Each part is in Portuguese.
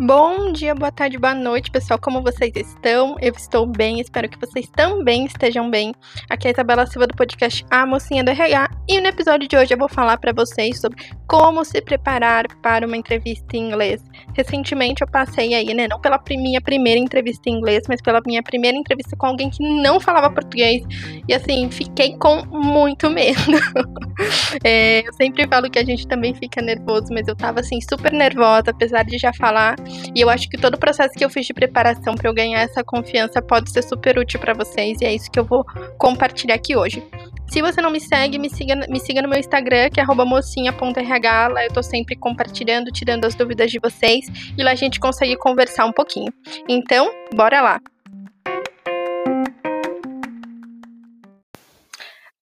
Bom dia, boa tarde, boa noite, pessoal. Como vocês estão? Eu estou bem, espero que vocês também estejam bem. Aqui é a Isabela Silva do podcast A Mocinha do RH e no episódio de hoje eu vou falar para vocês sobre como se preparar para uma entrevista em inglês. Recentemente eu passei aí, né, não pela minha primeira entrevista em inglês, mas pela minha primeira entrevista com alguém que não falava português e assim, fiquei com muito medo. é, eu sempre falo que a gente também fica nervoso, mas eu tava assim super nervosa, apesar de já falar e eu acho que todo o processo que eu fiz de preparação para eu ganhar essa confiança pode ser super útil para vocês e é isso que eu vou compartilhar aqui hoje. Se você não me segue, me siga, me siga no meu Instagram, que é mocinha.rh. Lá eu tô sempre compartilhando, tirando as dúvidas de vocês e lá a gente consegue conversar um pouquinho. Então, bora lá!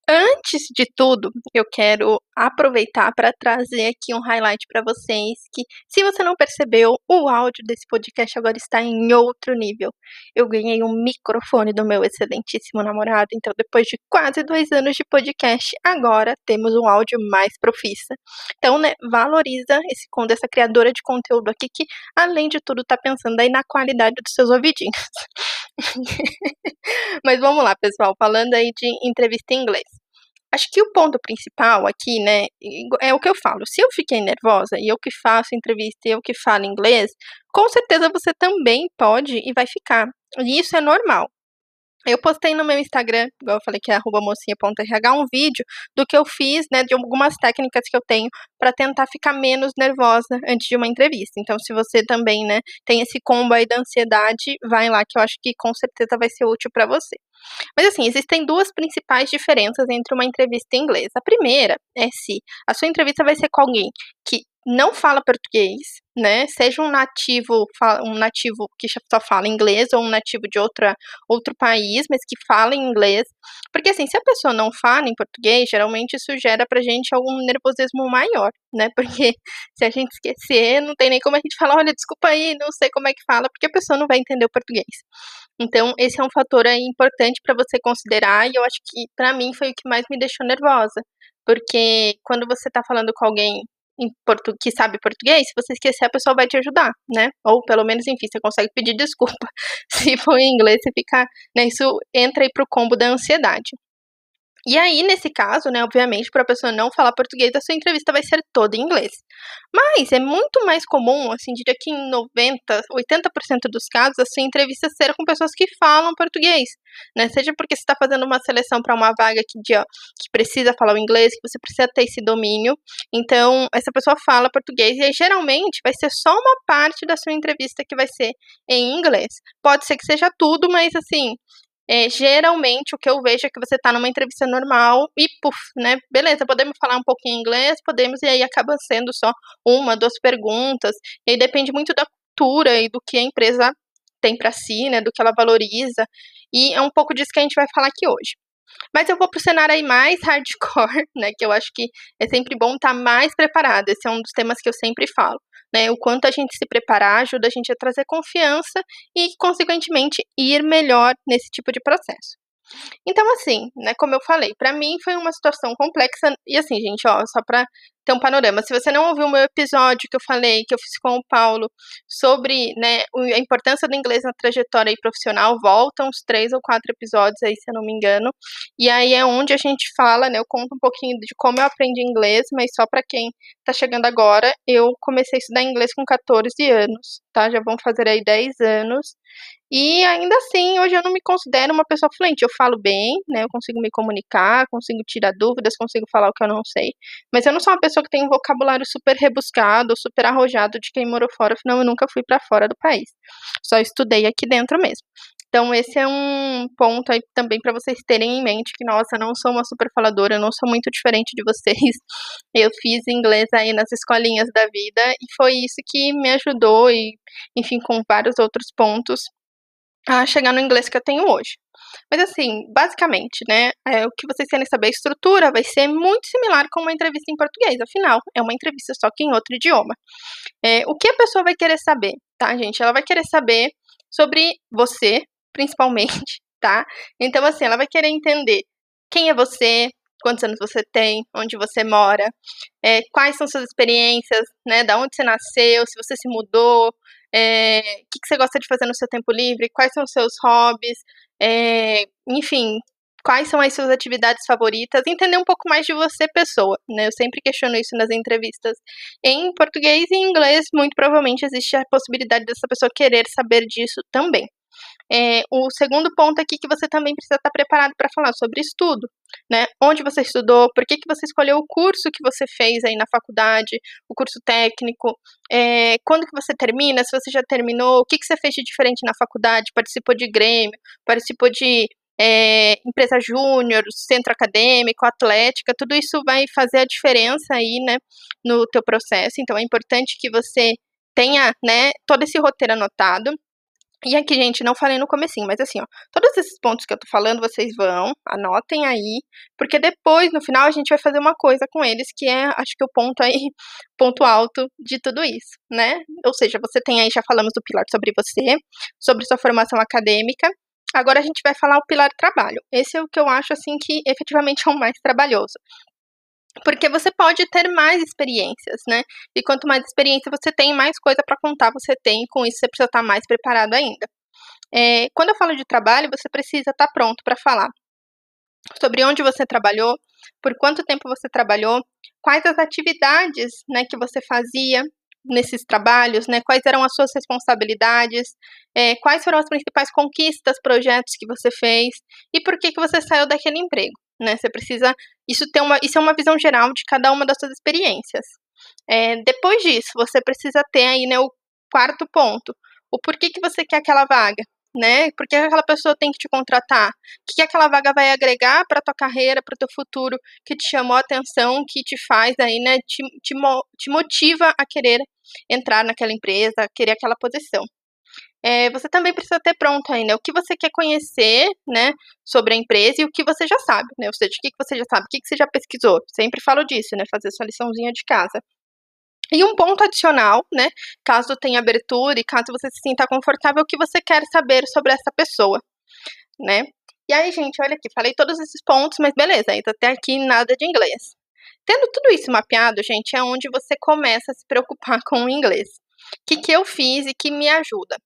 Antes de tudo, eu quero aproveitar para trazer aqui um highlight para vocês que, se você não percebeu, o áudio desse podcast agora está em outro nível. Eu ganhei um microfone do meu excelentíssimo namorado, então depois de quase dois anos de podcast, agora temos um áudio mais profissa. Então, né, valoriza esse conto dessa criadora de conteúdo aqui que, além de tudo, está pensando aí na qualidade dos seus ouvidinhos. Mas vamos lá, pessoal, falando aí de entrevista em inglês. Acho que o ponto principal aqui, né, é o que eu falo. Se eu fiquei nervosa e eu que faço entrevista e eu que falo inglês, com certeza você também pode e vai ficar. E isso é normal. Eu postei no meu Instagram, igual eu falei que é mocinha.rh, um vídeo do que eu fiz, né, de algumas técnicas que eu tenho para tentar ficar menos nervosa antes de uma entrevista. Então, se você também, né, tem esse combo aí da ansiedade, vai lá que eu acho que com certeza vai ser útil para você. Mas assim, existem duas principais diferenças entre uma entrevista em inglês. A primeira é se a sua entrevista vai ser com alguém que não fala português, né? Seja um nativo, um nativo que só fala inglês ou um nativo de outra, outro país, mas que fala inglês. Porque assim, se a pessoa não fala em português, geralmente isso gera pra gente algum nervosismo maior, né? Porque se a gente esquecer, não tem nem como a gente falar, olha, desculpa aí, não sei como é que fala, porque a pessoa não vai entender o português. Então, esse é um fator aí importante para você considerar, e eu acho que para mim foi o que mais me deixou nervosa. Porque quando você tá falando com alguém portu que sabe português, se você esquecer, a pessoa vai te ajudar, né? Ou pelo menos, enfim, você consegue pedir desculpa. se for em inglês, você fica. Né, isso entra aí pro combo da ansiedade. E aí, nesse caso, né, obviamente, para a pessoa não falar português, a sua entrevista vai ser toda em inglês. Mas é muito mais comum, assim, diria que em 90, 80% dos casos, a sua entrevista ser com pessoas que falam português, né? Seja porque você está fazendo uma seleção para uma vaga que, de, ó, que precisa falar o inglês, que você precisa ter esse domínio. Então, essa pessoa fala português e aí, geralmente vai ser só uma parte da sua entrevista que vai ser em inglês. Pode ser que seja tudo, mas assim, é, geralmente o que eu vejo é que você está numa entrevista normal e, puf, né? Beleza, podemos falar um pouquinho inglês, podemos, e aí acaba sendo só uma, duas perguntas. E aí depende muito da cultura e do que a empresa tem para si, né? Do que ela valoriza. E é um pouco disso que a gente vai falar aqui hoje. Mas eu vou pro cenário aí mais hardcore, né? Que eu acho que é sempre bom estar tá mais preparado. Esse é um dos temas que eu sempre falo né? O quanto a gente se preparar ajuda a gente a trazer confiança e, consequentemente, ir melhor nesse tipo de processo. Então, assim, né, como eu falei, para mim foi uma situação complexa. E assim, gente, ó, só para ter um panorama. Se você não ouviu o meu episódio que eu falei, que eu fiz com o Paulo, sobre né, a importância do inglês na trajetória profissional, volta uns três ou quatro episódios aí, se eu não me engano. E aí é onde a gente fala, né? Eu conto um pouquinho de como eu aprendi inglês, mas só para quem tá chegando agora, eu comecei a estudar inglês com 14 anos, tá? Já vão fazer aí 10 anos. E ainda assim, hoje eu não me considero uma pessoa fluente. Eu falo bem, né? Eu consigo me comunicar, consigo tirar dúvidas, consigo falar o que eu não sei. Mas eu não sou uma pessoa que tem um vocabulário super rebuscado, super arrojado de quem morou fora. Afinal, eu nunca fui para fora do país. Só estudei aqui dentro mesmo. Então, esse é um ponto aí também para vocês terem em mente que, nossa, não sou uma super faladora, eu não sou muito diferente de vocês. Eu fiz inglês aí nas escolinhas da vida e foi isso que me ajudou e, enfim, com vários outros pontos a chegar no inglês que eu tenho hoje. Mas assim, basicamente, né, é, o que vocês querem saber, a estrutura vai ser muito similar com uma entrevista em português, afinal, é uma entrevista só que em outro idioma. É, o que a pessoa vai querer saber, tá, gente? Ela vai querer saber sobre você, principalmente, tá? Então, assim, ela vai querer entender quem é você, quantos anos você tem, onde você mora, é, quais são suas experiências, né, da onde você nasceu, se você se mudou, é, o que, que, você gosta de fazer no seu tempo livre, quais são os seus hobbies, é, enfim, quais são as suas atividades favoritas, entender um pouco mais de você, pessoa, né? Eu sempre questiono isso nas entrevistas. Em português e em inglês, muito provavelmente existe a possibilidade dessa pessoa querer saber disso também. É, o segundo ponto aqui que você também precisa estar preparado para falar sobre estudo, né? Onde você estudou, por que, que você escolheu o curso que você fez aí na faculdade, o curso técnico, é, quando que você termina, se você já terminou, o que, que você fez de diferente na faculdade, participou de grêmio, participou de é, empresa júnior, centro acadêmico, atlética, tudo isso vai fazer a diferença aí, né, no teu processo. Então é importante que você tenha, né, todo esse roteiro anotado. E aqui, gente, não falei no comecinho, mas assim, ó, todos esses pontos que eu tô falando, vocês vão, anotem aí, porque depois, no final, a gente vai fazer uma coisa com eles, que é, acho que o ponto aí, ponto alto de tudo isso, né? Ou seja, você tem aí, já falamos do pilar sobre você, sobre sua formação acadêmica, agora a gente vai falar o pilar trabalho. Esse é o que eu acho, assim, que efetivamente é o mais trabalhoso. Porque você pode ter mais experiências, né? E quanto mais experiência você tem, mais coisa para contar você tem, com isso você precisa estar tá mais preparado ainda. É, quando eu falo de trabalho, você precisa estar tá pronto para falar sobre onde você trabalhou, por quanto tempo você trabalhou, quais as atividades né, que você fazia nesses trabalhos, né, quais eram as suas responsabilidades, é, quais foram as principais conquistas, projetos que você fez e por que, que você saiu daquele emprego né? Você precisa. Isso, tem uma, isso é uma visão geral de cada uma das suas experiências. É, depois disso, você precisa ter aí né, o quarto ponto. O porquê que você quer aquela vaga, né? Por que aquela pessoa tem que te contratar? O que aquela vaga vai agregar para tua carreira, para o teu futuro, que te chamou a atenção, que te faz aí, né? Te, te, te motiva a querer entrar naquela empresa, a querer aquela posição é, você também precisa ter pronto ainda o que você quer conhecer, né, sobre a empresa e o que você já sabe, né, ou seja, o que, você já sabe, o que, que você já pesquisou. Sempre falo disso, né, fazer sua liçãozinha de casa. E um ponto adicional, né, caso tenha abertura e caso você se sinta confortável, o que você quer saber sobre essa pessoa, né. E aí, gente, olha aqui, falei todos esses pontos, mas beleza, ainda até aqui nada de inglês. Tendo tudo isso mapeado, gente, é onde você começa a se preocupar com o inglês. O que, que eu fiz e que me ajuda?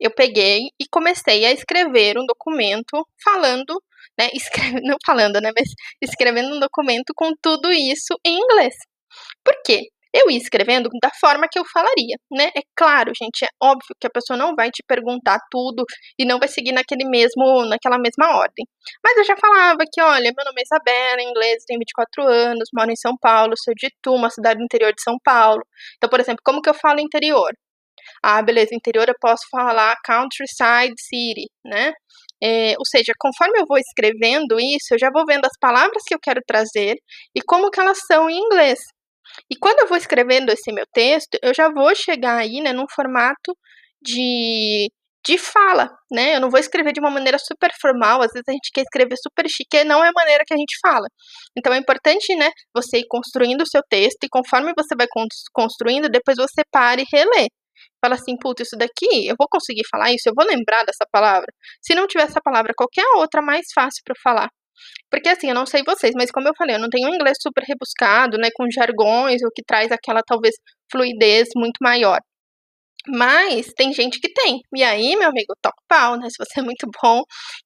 Eu peguei e comecei a escrever um documento falando, né, escreve, não falando, né, mas escrevendo um documento com tudo isso em inglês. Por quê? Eu ia escrevendo da forma que eu falaria, né? É claro, gente, é óbvio que a pessoa não vai te perguntar tudo e não vai seguir naquele mesmo, naquela mesma ordem. Mas eu já falava que, olha, meu nome é Isabela, em inglês, tenho 24 anos, moro em São Paulo, sou de Itu, uma cidade do interior de São Paulo. Então, por exemplo, como que eu falo interior? Ah, beleza, interior eu posso falar countryside city, né? É, ou seja, conforme eu vou escrevendo isso, eu já vou vendo as palavras que eu quero trazer e como que elas são em inglês. E quando eu vou escrevendo esse meu texto, eu já vou chegar aí, né, num formato de, de fala, né? Eu não vou escrever de uma maneira super formal, às vezes a gente quer escrever super chique, não é a maneira que a gente fala. Então é importante, né, você ir construindo o seu texto e conforme você vai construindo, depois você para e relê fala assim, puta, isso daqui, eu vou conseguir falar isso, eu vou lembrar dessa palavra. Se não tiver essa palavra, qualquer outra mais fácil para falar. Porque assim, eu não sei vocês, mas como eu falei, eu não tenho um inglês super rebuscado, né, com jargões, o que traz aquela talvez fluidez muito maior. Mas tem gente que tem. E aí, meu amigo, toca pau, né? Se você é muito bom,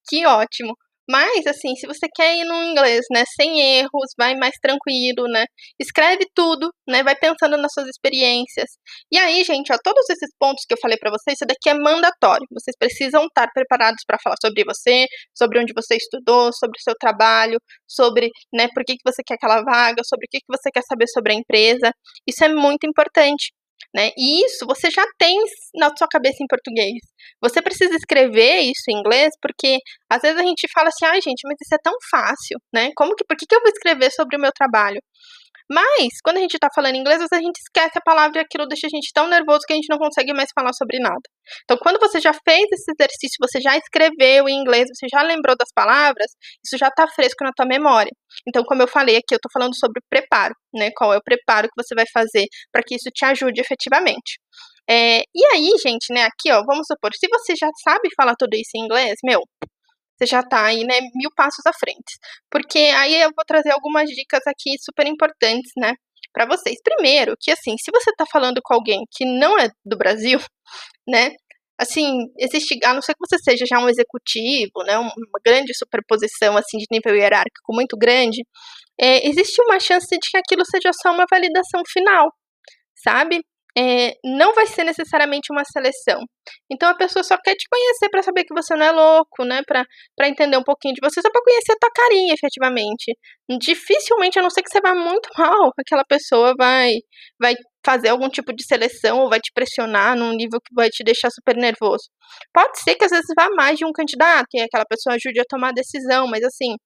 que ótimo. Mas, assim, se você quer ir no inglês, né, sem erros, vai mais tranquilo, né, escreve tudo, né, vai pensando nas suas experiências. E aí, gente, ó, todos esses pontos que eu falei para vocês, isso daqui é mandatório. Vocês precisam estar preparados para falar sobre você, sobre onde você estudou, sobre o seu trabalho, sobre, né, por que, que você quer aquela vaga, sobre o que, que você quer saber sobre a empresa. Isso é muito importante. Né? E isso você já tem na sua cabeça em português. Você precisa escrever isso em inglês, porque às vezes a gente fala assim, ai gente, mas isso é tão fácil, né? Como que, por que, que eu vou escrever sobre o meu trabalho? Mas, quando a gente tá falando inglês, vezes a gente esquece a palavra e aquilo deixa a gente tão nervoso que a gente não consegue mais falar sobre nada. Então, quando você já fez esse exercício, você já escreveu em inglês, você já lembrou das palavras, isso já tá fresco na tua memória. Então, como eu falei aqui, eu tô falando sobre preparo, né? Qual é o preparo que você vai fazer para que isso te ajude efetivamente. É, e aí, gente, né, aqui, ó, vamos supor, se você já sabe falar tudo isso em inglês, meu, já está aí, né, mil passos à frente. Porque aí eu vou trazer algumas dicas aqui super importantes, né, para vocês. Primeiro, que assim, se você está falando com alguém que não é do Brasil, né? Assim, existe, a não ser que você seja já um executivo, né, uma grande superposição assim de nível hierárquico muito grande, é, existe uma chance de que aquilo seja só uma validação final, sabe? É, não vai ser necessariamente uma seleção. Então a pessoa só quer te conhecer para saber que você não é louco, né? Para entender um pouquinho de você, só para conhecer a tua carinha, efetivamente. Dificilmente, a não ser que você vá muito mal, aquela pessoa vai, vai fazer algum tipo de seleção ou vai te pressionar num nível que vai te deixar super nervoso. Pode ser que às vezes vá mais de um candidato e aquela pessoa ajude a tomar a decisão, mas assim,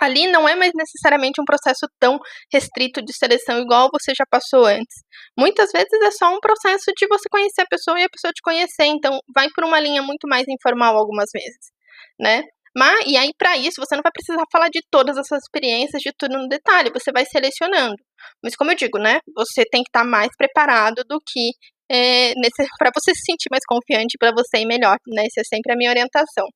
ali não é mais necessariamente um processo tão restrito de seleção igual você já passou antes. Muitas vezes é só um processo de você conhecer a pessoa e a pessoa te conhecer, então vai por uma linha muito mais informal algumas vezes, né? Mas, e aí, para isso, você não vai precisar falar de todas essas experiências, de tudo no detalhe, você vai selecionando. Mas, como eu digo, né, você tem que estar mais preparado do que é, para você se sentir mais confiante, para você ir melhor, né? Essa é sempre a minha orientação.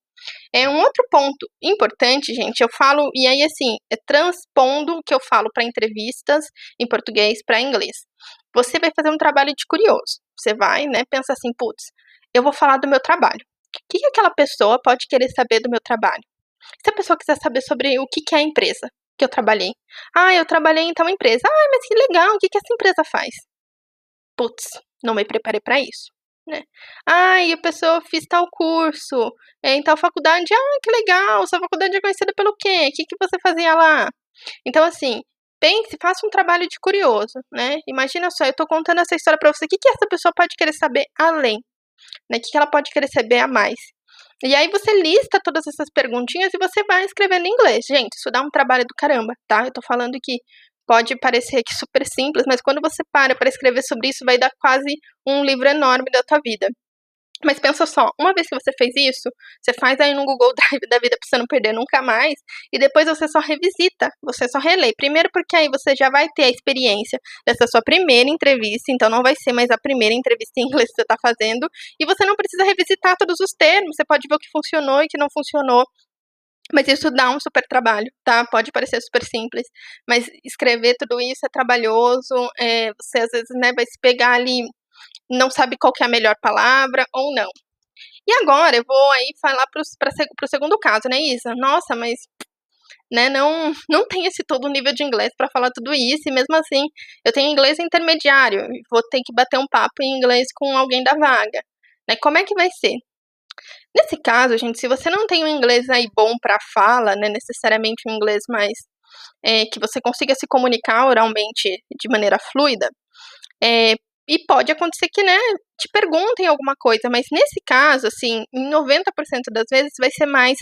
É um outro ponto importante, gente. Eu falo, e aí assim, é transpondo o que eu falo para entrevistas em português para inglês. Você vai fazer um trabalho de curioso. Você vai, né, pensa assim, putz, eu vou falar do meu trabalho. O que, que aquela pessoa pode querer saber do meu trabalho? Se a pessoa quiser saber sobre o que, que é a empresa que eu trabalhei. Ah, eu trabalhei em tal empresa. Ah, mas que legal, o que, que essa empresa faz? Putz, não me preparei para isso né? E a pessoa fez tal curso, em tal faculdade, ah, que legal, sua faculdade é conhecida pelo quê? O que, que você fazia lá? Então, assim, pense, faça um trabalho de curioso, né? Imagina só, eu tô contando essa história para você, o que, que essa pessoa pode querer saber além? Né? O que, que ela pode querer saber a mais? E aí você lista todas essas perguntinhas e você vai escrevendo em inglês. Gente, isso dá um trabalho do caramba, tá? Eu tô falando que pode parecer que super simples, mas quando você para para escrever sobre isso, vai dar quase um livro enorme da tua vida. Mas pensa só, uma vez que você fez isso, você faz aí no Google Drive da vida pra você não perder nunca mais, e depois você só revisita, você só relê. Primeiro porque aí você já vai ter a experiência dessa sua primeira entrevista, então não vai ser mais a primeira entrevista em inglês que você tá fazendo, e você não precisa revisitar todos os termos, você pode ver o que funcionou e o que não funcionou, mas isso dá um super trabalho, tá? Pode parecer super simples, mas escrever tudo isso é trabalhoso. É, você às vezes né, vai se pegar ali, não sabe qual é a melhor palavra ou não. E agora eu vou aí falar para o segundo caso, né, Isa? Nossa, mas né, não, não tem esse todo nível de inglês para falar tudo isso, e mesmo assim eu tenho inglês intermediário, vou ter que bater um papo em inglês com alguém da vaga. Né? Como é que vai ser? Nesse caso, gente, se você não tem um inglês aí bom para fala, né, necessariamente um inglês mais é, que você consiga se comunicar oralmente de maneira fluida, é, e pode acontecer que, né, te perguntem alguma coisa, mas nesse caso, assim, em 90% das vezes vai ser mais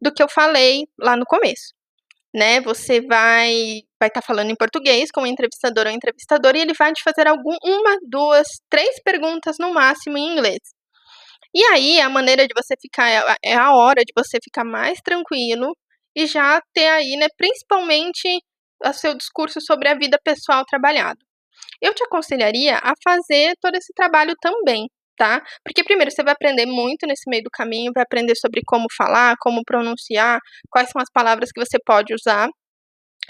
do que eu falei lá no começo, né? Você vai vai estar tá falando em português com o entrevistador ou entrevistador e ele vai te fazer algum, uma, duas, três perguntas no máximo em inglês. E aí, a maneira de você ficar, é, é a hora de você ficar mais tranquilo e já ter aí, né, principalmente o seu discurso sobre a vida pessoal trabalhado. Eu te aconselharia a fazer todo esse trabalho também, tá? Porque primeiro você vai aprender muito nesse meio do caminho, vai aprender sobre como falar, como pronunciar, quais são as palavras que você pode usar.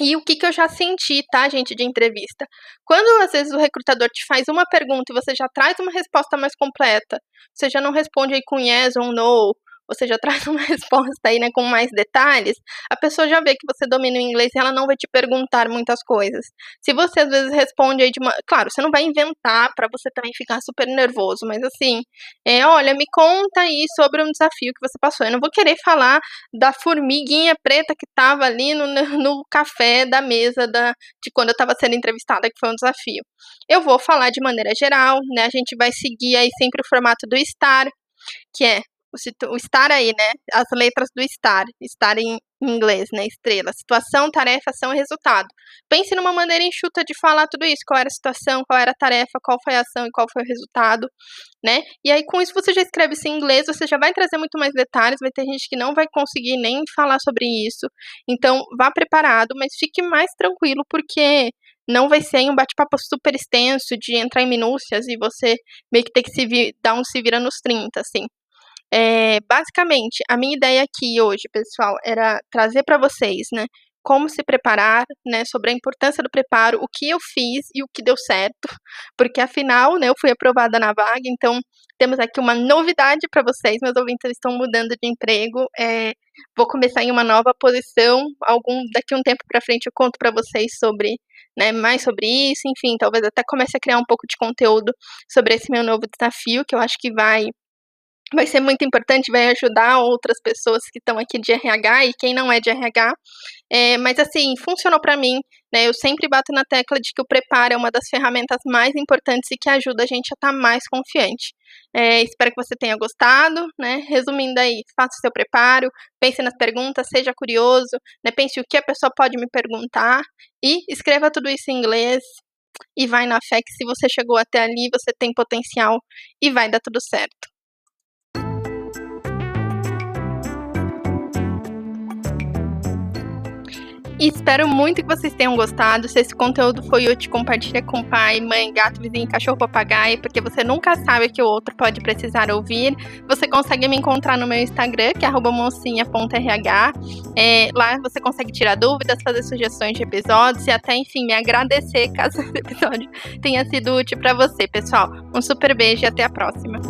E o que, que eu já senti, tá, gente, de entrevista? Quando às vezes o recrutador te faz uma pergunta e você já traz uma resposta mais completa, você já não responde aí com yes ou no, você já traz uma resposta aí, né, com mais detalhes, a pessoa já vê que você domina o inglês e ela não vai te perguntar muitas coisas. Se você às vezes responde aí de uma, claro, você não vai inventar para você também ficar super nervoso, mas assim, é, olha, me conta aí sobre um desafio que você passou. Eu não vou querer falar da formiguinha preta que tava ali no, no café da mesa da, de quando eu estava sendo entrevistada, que foi um desafio. Eu vou falar de maneira geral, né? A gente vai seguir aí sempre o formato do STAR, que é o, estar aí, né? As letras do estar, estar em inglês, né? Estrela. Situação, tarefa, ação e resultado. Pense numa maneira enxuta de falar tudo isso. Qual era a situação, qual era a tarefa, qual foi a ação e qual foi o resultado, né? E aí, com isso, você já escreve isso em inglês, você já vai trazer muito mais detalhes. Vai ter gente que não vai conseguir nem falar sobre isso. Então, vá preparado, mas fique mais tranquilo, porque não vai ser um bate-papo super extenso de entrar em minúcias e você meio que ter que se vir, dar um se vira nos 30, assim. É, basicamente, a minha ideia aqui hoje, pessoal, era trazer para vocês, né, como se preparar, né, sobre a importância do preparo, o que eu fiz e o que deu certo, porque afinal, né, eu fui aprovada na vaga, então temos aqui uma novidade para vocês, meus ouvintes estão mudando de emprego, é, vou começar em uma nova posição, algum daqui um tempo para frente eu conto para vocês sobre, né, mais sobre isso, enfim, talvez até comece a criar um pouco de conteúdo sobre esse meu novo desafio, que eu acho que vai vai ser muito importante, vai ajudar outras pessoas que estão aqui de RH e quem não é de RH. É, mas assim, funcionou para mim, né? Eu sempre bato na tecla de que o preparo é uma das ferramentas mais importantes e que ajuda a gente a estar tá mais confiante. É, espero que você tenha gostado, né? Resumindo aí, faça o seu preparo, pense nas perguntas, seja curioso, né? Pense o que a pessoa pode me perguntar e escreva tudo isso em inglês. E vai na fé que se você chegou até ali, você tem potencial e vai dar tudo certo. E espero muito que vocês tenham gostado. Se esse conteúdo foi útil, compartilha com pai, mãe, gato, vizinho, cachorro, papagaio, porque você nunca sabe que o outro pode precisar ouvir. Você consegue me encontrar no meu Instagram, que é mocinha.rh. É, lá você consegue tirar dúvidas, fazer sugestões de episódios e até, enfim, me agradecer caso esse episódio tenha sido útil para você, pessoal. Um super beijo e até a próxima.